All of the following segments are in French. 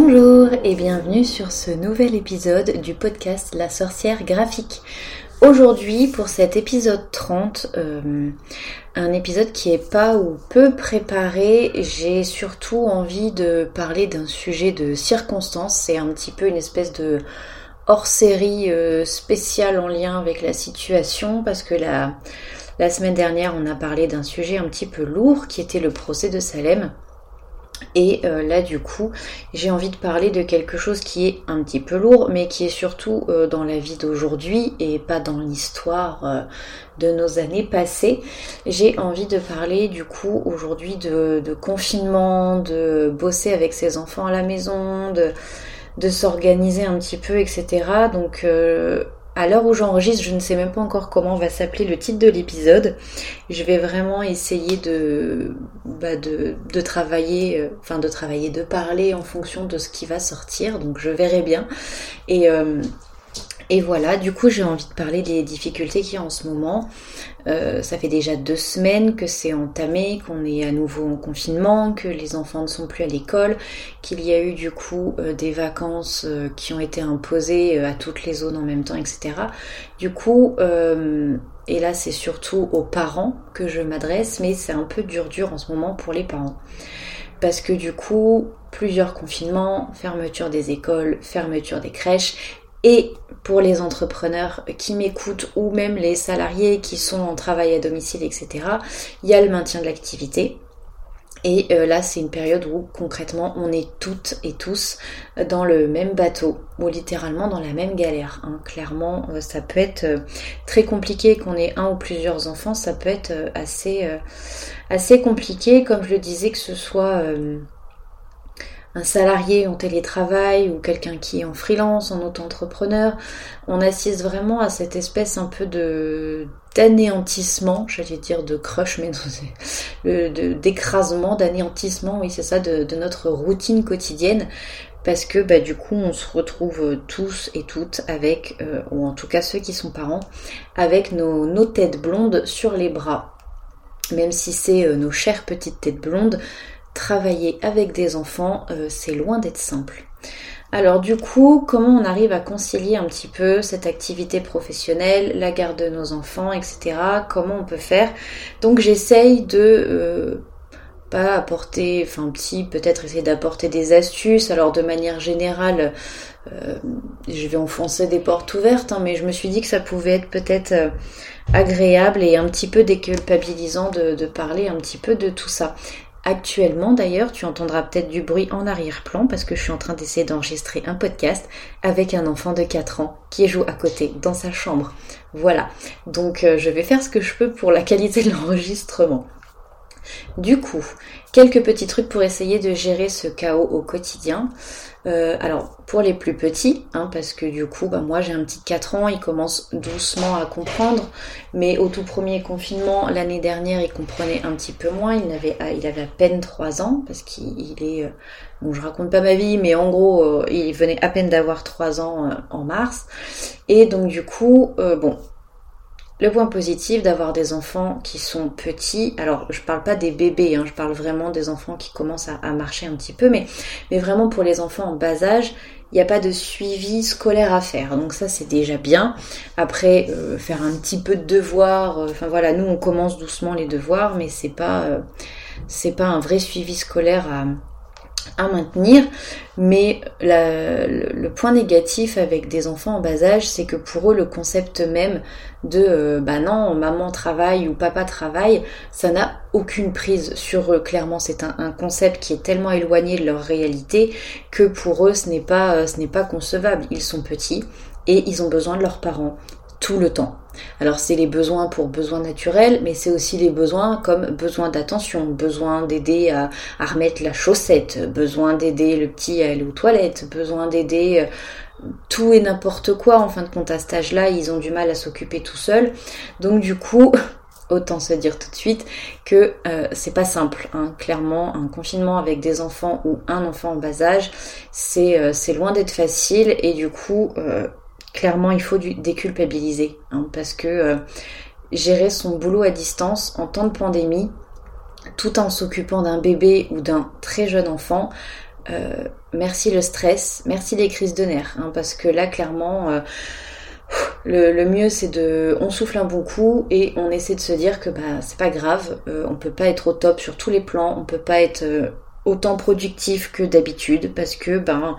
Bonjour et bienvenue sur ce nouvel épisode du podcast La sorcière graphique. Aujourd'hui, pour cet épisode 30, euh, un épisode qui est pas ou peu préparé, j'ai surtout envie de parler d'un sujet de circonstance. C'est un petit peu une espèce de hors-série euh, spéciale en lien avec la situation parce que la semaine dernière, on a parlé d'un sujet un petit peu lourd qui était le procès de Salem. Et euh, là, du coup, j'ai envie de parler de quelque chose qui est un petit peu lourd, mais qui est surtout euh, dans la vie d'aujourd'hui et pas dans l'histoire euh, de nos années passées. J'ai envie de parler, du coup, aujourd'hui de, confinement, de bosser avec ses enfants à la maison, de, de s'organiser un petit peu, etc. Donc, à l'heure où j'enregistre, je ne sais même pas encore comment va s'appeler le titre de l'épisode. Je vais vraiment essayer de, bah de, travailler, euh, enfin de travailler, de parler en fonction de ce qui va sortir. Donc je verrai bien. Et, euh, et voilà, du coup j'ai envie de parler des difficultés qu'il y a en ce moment. Euh, ça fait déjà deux semaines que c'est entamé, qu'on est à nouveau en confinement, que les enfants ne sont plus à l'école, qu'il y a eu du coup euh, des vacances euh, qui ont été imposées à toutes les zones en même temps, etc. Du coup, et là c'est surtout aux parents que je m'adresse, mais c'est un peu dur dur en ce moment pour les parents. Parce que du coup, plusieurs confinements, fermeture des écoles, fermeture des crèches, et pour les entrepreneurs qui m'écoutent ou même les salariés qui sont en travail à domicile, etc., il y a le maintien de l'activité. Et euh, là, c'est une période où concrètement, on est toutes et tous dans le même bateau, ou littéralement dans la même galère. Hein. Clairement, euh, ça peut être euh, très compliqué qu'on ait un ou plusieurs enfants, ça peut être assez, assez compliqué, comme je le disais, que ce soit un salarié en télétravail ou quelqu'un qui est en freelance, en auto-entrepreneur, on assiste vraiment à cette espèce un peu de d'anéantissement, j'allais dire de crush, mais d'écrasement, d'anéantissement, oui c'est ça, de, notre routine quotidienne, parce que bah, du coup on se retrouve tous et toutes avec, euh, ou en tout cas ceux qui sont parents, avec nos, nos têtes blondes sur les bras. Même si c'est euh, nos chères petites têtes blondes, travailler avec des enfants, euh, c'est loin d'être simple. Alors du coup, comment on arrive à concilier un petit peu cette activité professionnelle, la garde de nos enfants, etc. Comment on peut faire? Donc j'essaye de euh, pas apporter, enfin petit, peut-être essayer d'apporter des astuces. Alors de manière générale, euh, je vais enfoncer des portes ouvertes, hein, mais je me suis dit que ça pouvait être peut-être agréable et un petit peu déculpabilisant de parler un petit peu de tout ça. Actuellement d'ailleurs, tu entendras peut-être du bruit en arrière-plan parce que je suis en train d'essayer d'enregistrer un podcast avec un enfant de 4 ans qui joue à côté dans sa chambre. Voilà, donc euh, je vais faire ce que je peux pour la qualité de l'enregistrement. Du coup, quelques petits trucs pour essayer de gérer ce chaos au quotidien. Euh, alors, pour les plus petits, hein, parce que du coup, bah, moi j'ai un petit 4 ans, il commence doucement à comprendre, mais au tout premier confinement, l'année dernière, il comprenait un petit peu moins, il avait, à peine 3 ans, parce qu'il est... Euh, bon, je raconte pas ma vie, mais en gros, euh, il venait à peine d'avoir 3 ans en mars. Et donc du coup, bon, le point positif d'avoir des enfants qui sont petits, alors je parle pas des bébés, hein, je parle vraiment des enfants qui commencent à, marcher un petit peu, mais, mais vraiment pour les enfants en bas âge, il n'y a pas de suivi scolaire à faire. Donc ça c'est déjà bien. Après euh, faire un petit peu de devoirs, euh, enfin voilà, nous on commence doucement les devoirs, mais c'est pas euh, c'est pas un vrai suivi scolaire à, maintenir. Mais le, point négatif avec des enfants en bas âge, c'est que pour eux, le concept même de euh, bah non, maman travaille ou papa travaille, ça n'a aucune prise sur eux. Clairement, c'est un, concept qui est tellement éloigné de leur réalité que pour eux, ce n'est pas, euh, ce n'est pas concevable. Ils sont petits et ils ont besoin de leurs parents tout le temps. Alors c'est les besoins pour besoins naturels, mais c'est aussi les besoins comme besoin d'attention, besoin d'aider à, remettre la chaussette, besoin d'aider le petit à aller aux toilettes, besoin d'aider euh, tout et n'importe quoi. En fin de compte, à cet âge-là, ils ont du mal à s'occuper tout seuls. Donc du coup, autant se dire tout de suite que euh, c'est pas simple. Hein. Clairement, un confinement avec des enfants ou un enfant en bas âge, c'est euh, loin d'être facile et du coup, clairement, il faut du déculpabiliser. Hein, parce que euh, gérer son boulot à distance en temps de pandémie, tout en s'occupant d'un bébé ou d'un très jeune enfant, euh, merci le stress, merci les crises de nerfs, hein, parce que là clairement euh, le, mieux c'est de on souffle un bon coup et on essaie de se dire que bah c'est pas grave, euh, on peut pas être au top sur tous les plans, on peut pas être autant productif que d'habitude parce que ben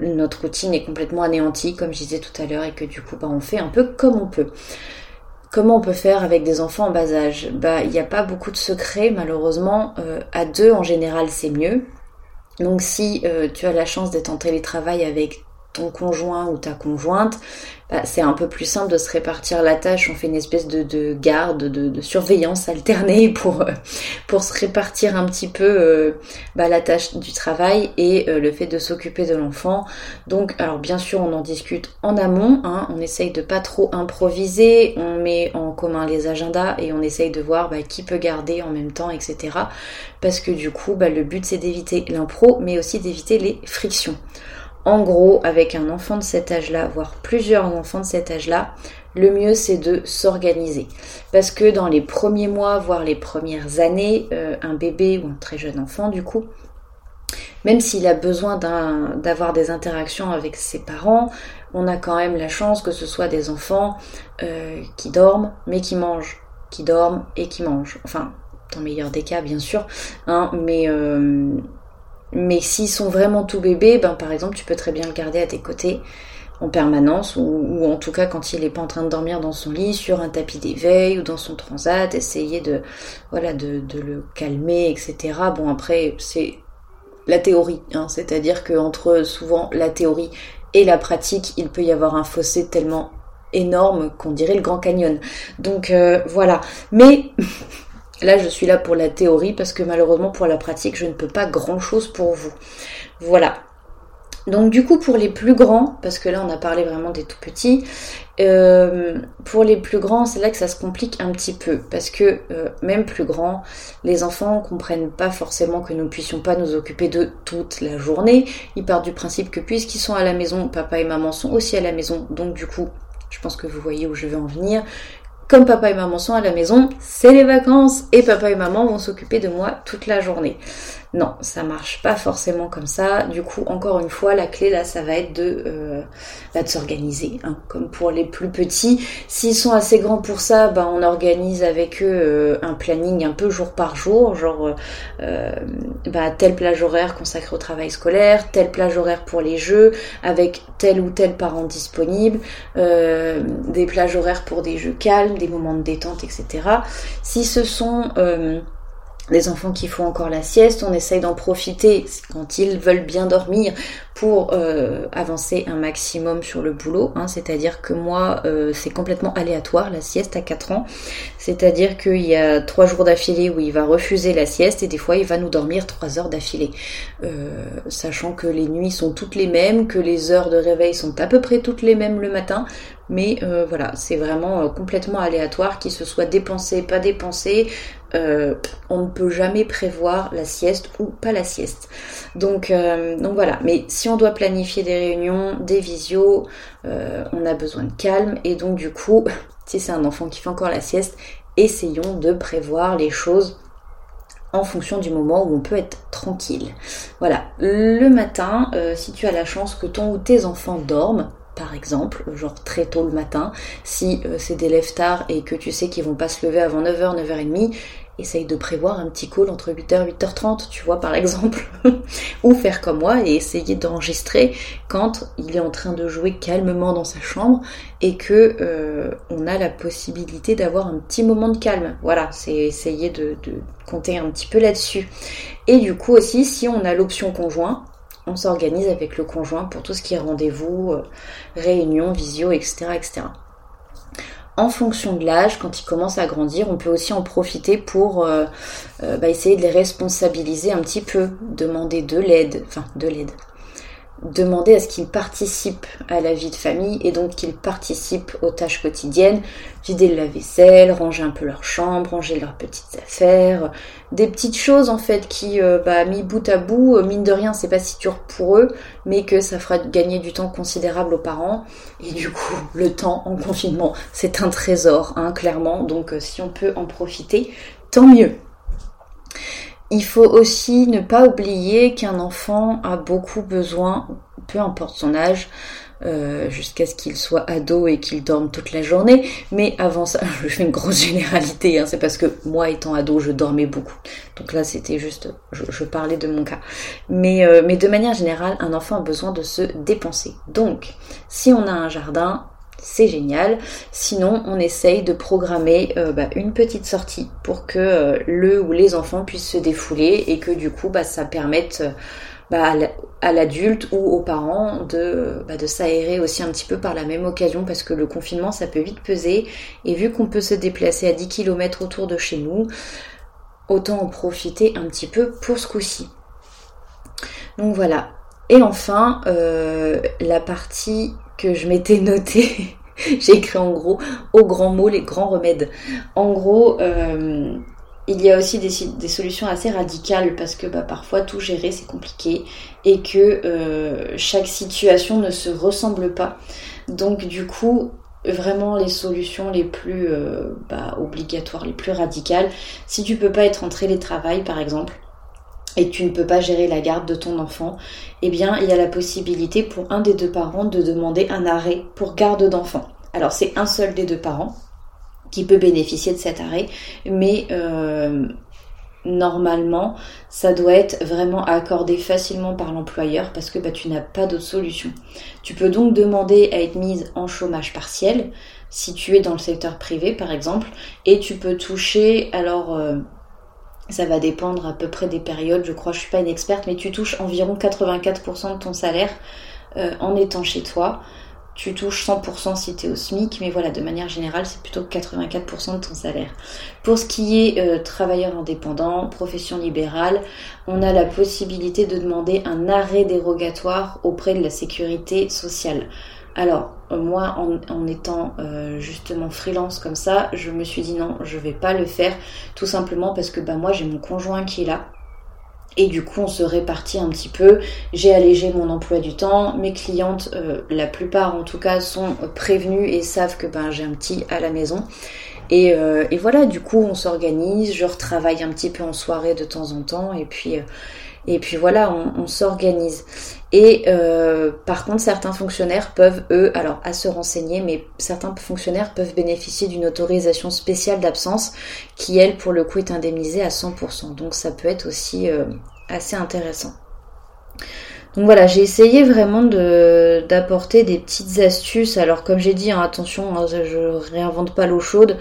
notre routine est complètement anéantie comme je disais tout à l'heure et que du coup ben, on fait un peu comme on peut. Comment on peut faire avec des enfants en bas âge? Bah il n'y a pas beaucoup de secrets malheureusement. à deux en général c'est mieux. Donc si euh, tu as la chance d'être en télétravail avec ton conjoint ou ta conjointe, bah, c'est un peu plus simple de se répartir la tâche. On fait une espèce de, garde, de, surveillance alternée pour, pour se répartir un petit peu euh, bah, la tâche du travail et euh, le fait de s'occuper de l'enfant. Donc, alors bien sûr, on en discute en amont. Hein. on essaye de pas trop improviser. On met en commun les agendas et on essaye de voir bah, qui peut garder en même temps, etc. Parce que du coup, le but c'est d'éviter l'impro, mais aussi d'éviter les frictions. En gros, avec un enfant de cet âge-là, voire plusieurs enfants de cet âge-là, le mieux c'est de s'organiser. Parce que dans les premiers mois, voire les premières années, euh, un bébé ou un très jeune enfant du coup, même s'il a besoin d'avoir des interactions avec ses parents, on a quand même la chance que ce soit des enfants euh, qui dorment mais qui mangent, qui dorment et qui mangent. Enfin, dans le meilleur des cas bien sûr, hein, mais euh, mais s'ils sont vraiment tout bébés, ben par exemple, tu peux très bien le garder à tes côtés en permanence, ou, en tout cas quand il n'est pas en train de dormir dans son lit, sur un tapis d'éveil ou dans son transat, essayer de, voilà, de, le calmer, etc. Bon après, c'est la théorie, hein, c'est-à-dire que entre souvent la théorie et la pratique, il peut y avoir un fossé tellement énorme qu'on dirait le Grand Canyon. Donc euh, voilà. Mais Là, je suis là pour la théorie parce que malheureusement pour la pratique, je ne peux pas grand-chose pour vous. Voilà. Donc du coup pour les plus grands, parce que là on a parlé vraiment des tout petits, euh, pour les plus grands c'est là que ça se complique un petit peu, parce que euh, même plus grands, les enfants comprennent pas forcément que nous ne puissions pas nous occuper de toute la journée. Ils partent du principe que puisqu'ils sont à la maison, papa et maman sont aussi à la maison, donc du coup je pense que vous voyez où je veux en venir comme papa et maman sont à la maison, c'est les vacances et papa et maman vont s'occuper de moi toute la journée. Non, ça marche pas forcément comme ça. Du coup, encore une fois, la clé là, ça va être de, euh, bah, s'organiser. Hein. Comme pour les plus petits, s'ils sont assez grands pour ça, bah, on organise avec eux euh, un planning un peu jour par jour, genre euh, bah, telle plage horaire consacrée au travail scolaire, telle plage horaire pour les jeux, avec tel ou tel parent disponible, des plages horaires pour des jeux calmes, des moments de détente, etc. Si ce sont des enfants qui font encore la sieste, on essaye d'en profiter quand ils veulent bien dormir pour euh, avancer un maximum sur le boulot. Hein. C'est-à-dire que moi, euh, c'est complètement aléatoire la sieste à 4 ans. C'est-à-dire qu'il y a 3 jours d'affilée où il va refuser la sieste et des fois il va nous dormir 3 heures d'affilée. Euh, sachant que les nuits sont toutes les mêmes, que les heures de réveil sont à peu près toutes les mêmes le matin. Mais voilà, c'est vraiment complètement aléatoire, qu'il se soit dépensé, pas dépensé. On ne peut jamais prévoir la sieste ou pas la sieste. Donc, donc voilà, mais si on doit planifier des réunions, des visios, euh, on a besoin de calme et donc du coup, si c'est un enfant qui fait encore la sieste, essayons de prévoir les choses en fonction du moment où on peut être tranquille. Voilà, le matin, si tu as la chance que ton ou tes enfants dorment, par exemple, genre très tôt le matin, si c'est des lève tard et que tu sais qu'ils vont pas se lever avant 9h, 9h30, essaye de prévoir un petit call entre 8h et 8h30, tu vois, par exemple. Ou faire comme moi et essayer d'enregistrer quand il est en train de jouer calmement dans sa chambre et que euh, on a la possibilité d'avoir un petit moment de calme. Voilà, c'est essayer de, compter un petit peu là-dessus. Et du coup aussi, si on a l'option conjoint, on s'organise avec le conjoint pour tout ce qui est rendez-vous, euh, réunion, visio, etc., etc en fonction de l'âge, quand ils commencent à grandir, on peut aussi en profiter pour euh, euh, bah, essayer de les responsabiliser un petit peu, demander de l'aide, enfin de l'aide, demander à ce qu'ils participent à la vie de famille et donc qu'ils participent aux tâches quotidiennes, vider le lave-vaisselle, ranger un peu leur chambre, ranger leurs petites affaires, des petites choses en fait qui, euh, bah, mis bout à bout, euh, mine de rien, c'est pas si dur pour eux, mais que ça fera gagner du temps considérable aux parents. Et du coup, le temps en confinement, c'est un trésor, hein, clairement. Donc, euh, si on peut en profiter, tant mieux. Il faut aussi ne pas oublier qu'un enfant a beaucoup besoin, peu importe son âge, euh, jusqu'à ce qu'il soit ado et qu'il dorme toute la journée. Mais avant ça, je fais une grosse généralité, hein, c'est parce que moi étant ado, je dormais beaucoup. Donc là, c'était juste, je, parlais de mon cas. Euh, mais de manière générale, un enfant a besoin de se dépenser. Donc, si on a un jardin, c'est génial. Sinon, on essaye de programmer euh, bah, une petite sortie pour que le ou les enfants puissent se défouler et que du coup, bah, ça permette bah, à l'adulte ou aux parents de, bah, de s'aérer aussi un petit peu par la même occasion parce que le confinement ça peut vite peser et vu qu'on peut se déplacer à 10 km autour de chez nous, autant en profiter un petit peu pour ce coup-ci. Donc voilà. Et enfin, euh, la partie que je m'étais notée, j'ai écrit en gros au grand mot les grands remèdes. En gros, euh, il y a aussi des, solutions assez radicales parce que bah, parfois tout gérer c'est compliqué et que euh, chaque situation ne se ressemble pas. Donc du coup, vraiment les solutions les plus euh, bah, obligatoires, les plus radicales, si tu peux pas être en télétravail par exemple, et tu ne peux pas gérer la garde de ton enfant, eh bien il y a la possibilité pour un des deux parents de demander un arrêt pour garde d'enfant. Alors c'est un seul des deux parents, qui peut bénéficier de cet arrêt, mais euh, normalement, ça doit être vraiment accordé facilement par l'employeur parce que bah, tu n'as pas d'autre solution. Tu peux donc demander à être mise en chômage partiel si tu es dans le secteur privé par exemple, et tu peux toucher alors. Euh, ça va dépendre à peu près des périodes, je crois, je suis pas une experte, mais tu touches environ 84% de ton salaire euh, en étant chez toi tu touches 100% si tu es au SMIC, mais voilà, de manière générale, c'est plutôt 84% de ton salaire. Pour ce qui est euh, travailleur indépendant, profession libérale, on a la possibilité de demander un arrêt dérogatoire auprès de la sécurité sociale. Alors, euh, moi, en, étant euh, justement freelance comme ça, je me suis dit non, je vais pas le faire, tout simplement parce que bah, moi, j'ai mon conjoint qui est là, et du coup, on se répartit un petit peu. J'ai allégé mon emploi du temps. Mes clientes, euh, la plupart en tout cas, sont prévenues et savent que ben, j'ai un petit à la maison. Et, et voilà, du coup, on s'organise. Je retravaille un petit peu en soirée de temps en temps. Et puis, et puis voilà, on, on s'organise. Et par contre, certains fonctionnaires peuvent, eux, alors à se renseigner, mais certains fonctionnaires peuvent bénéficier d'une autorisation spéciale d'absence qui, elle, pour le coup, est indemnisée à 100%. Donc ça peut être aussi assez intéressant. Donc voilà, j'ai essayé vraiment d'apporter des petites astuces. Alors comme j'ai dit, hein, attention, hein, je réinvente pas l'eau chaude.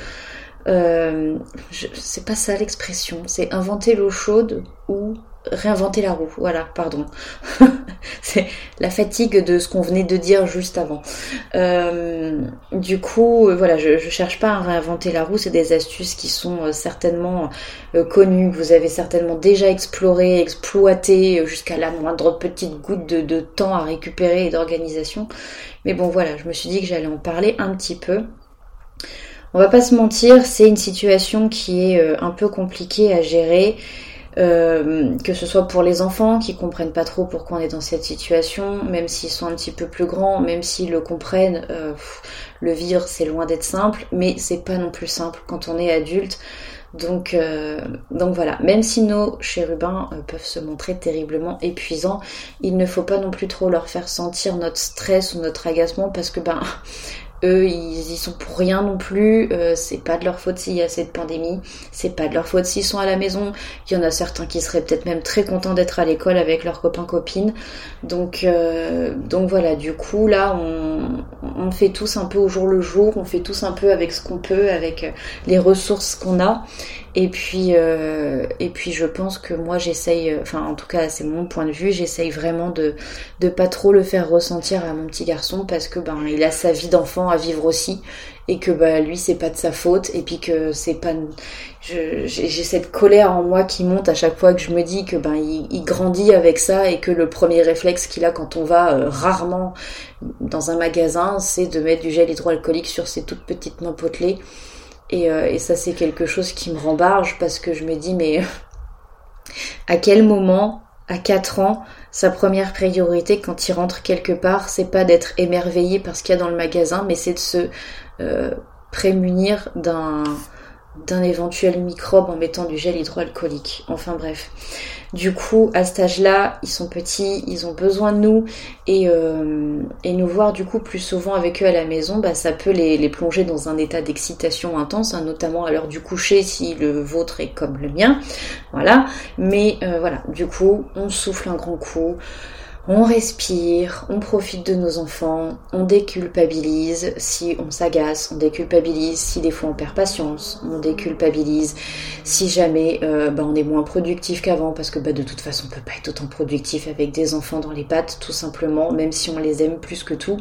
Euh, c'est pas ça l'expression, c'est inventer l'eau chaude ou réinventer la roue. Voilà, pardon. c'est la fatigue de ce qu'on venait de dire juste avant. Euh, du coup, euh, voilà, je, ne cherche pas à réinventer la roue. C'est des astuces qui sont euh, certainement connues, que vous avez certainement déjà exploré, exploité jusqu'à la moindre petite goutte de temps à récupérer et d'organisation. Mais bon, voilà, je me suis dit que j'allais en parler un petit peu. On va pas se mentir, c'est une situation qui est un peu compliquée à gérer. Euh, que ce soit pour les enfants qui comprennent pas trop pourquoi on est dans cette situation, même s'ils sont un petit peu plus grands, même s'ils le comprennent, euh, le vivre c'est loin d'être simple, mais c'est pas non plus simple quand on est adulte. Donc, euh, donc voilà, même si nos chérubins peuvent se montrer terriblement épuisants, il ne faut pas non plus trop leur faire sentir notre stress ou notre agacement parce que ben eux, ils y sont pour rien non plus. Euh, c'est pas de leur faute s'il y a cette pandémie. C'est pas de leur faute s'ils sont à la maison. Il y en a certains qui seraient peut-être même très contents d'être à l'école avec leurs copains copines. Donc, euh, donc voilà. Du coup, là, on, on, fait tous un peu au jour le jour. On fait tous un peu avec ce qu'on peut, avec les ressources qu'on a. Et puis, euh, et puis je pense que moi j'essaye, enfin en tout cas c'est mon point de vue, j'essaye vraiment de de pas trop le faire ressentir à mon petit garçon parce que ben il a sa vie d'enfant à vivre aussi et que bah lui c'est pas de sa faute et puis que c'est pas j'ai cette colère en moi qui monte à chaque fois que je me dis que ben il, grandit avec ça et que le premier réflexe qu'il a quand on va euh, rarement dans un magasin c'est de mettre du gel hydroalcoolique sur ses toutes petites mains potelées euh, et, ça, c'est quelque chose qui me rembarge parce que je me dis, mais à quel moment, à 4 ans, sa première priorité quand il rentre quelque part, c'est pas d'être émerveillé par ce qu'il y a dans le magasin, mais c'est de se euh, prémunir d'un d'un éventuel microbe en mettant du gel hydroalcoolique. Enfin bref. Du coup, à cet âge-là, ils sont petits, ils ont besoin de nous et, euh, et, nous voir du coup plus souvent avec eux à la maison, bah, ça peut les, plonger dans un état d'excitation intense, hein, notamment à l'heure du coucher si le vôtre est comme le mien. Voilà. Mais euh, voilà, du coup, on souffle un grand coup on respire, on profite de nos enfants, on déculpabilise si on s'agace, on déculpabilise si des fois on perd patience, on déculpabilise si jamais euh, bah, on est moins productif qu'avant parce que bah, de toute façon on peut pas être autant productif avec des enfants dans les pattes tout simplement, même si on les aime plus que tout.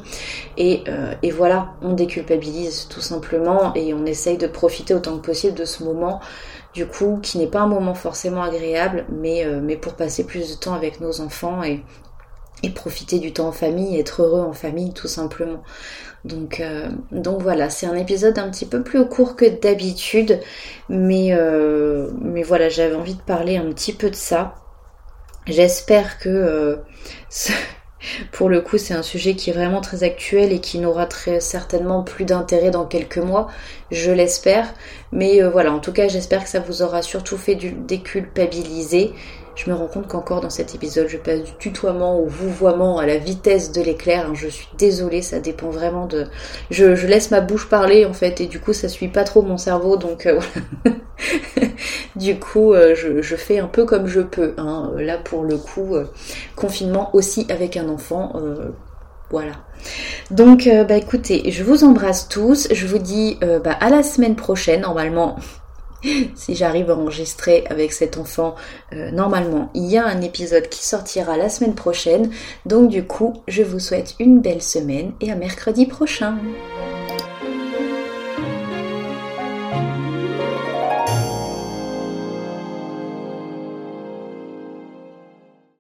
Et, euh, et voilà, on déculpabilise tout simplement et on essaye de profiter autant que possible de ce moment du coup qui n'est pas un moment forcément agréable mais, euh, mais pour passer plus de temps avec nos enfants et et profiter du temps en famille, être heureux en famille tout simplement. Donc, euh, voilà, c'est un épisode un petit peu plus court que d'habitude, mais, euh, mais voilà, j'avais envie de parler un petit peu de ça. J'espère que euh, pour le coup c'est un sujet qui est vraiment très actuel et qui n'aura très certainement plus d'intérêt dans quelques mois, je l'espère. Mais voilà, en tout cas j'espère que ça vous aura surtout fait du déculpabiliser je me rends compte qu'encore dans cet épisode, je passe du tutoiement au vouvoiement à la vitesse de l'éclair. Je suis désolée, ça dépend vraiment de. Je, laisse ma bouche parler en fait, et du coup, ça suit pas trop mon cerveau, donc euh, voilà. du coup, euh, je, fais un peu comme je peux. Hein. Là, pour le coup, euh, confinement aussi avec un enfant. Voilà. Donc, bah écoutez, je vous embrasse tous. Je vous dis bah, à la semaine prochaine. Normalement, si j'arrive à enregistrer avec cet enfant euh, normalement. Il y a un épisode qui sortira la semaine prochaine. Donc du coup, je vous souhaite une belle semaine et à mercredi prochain.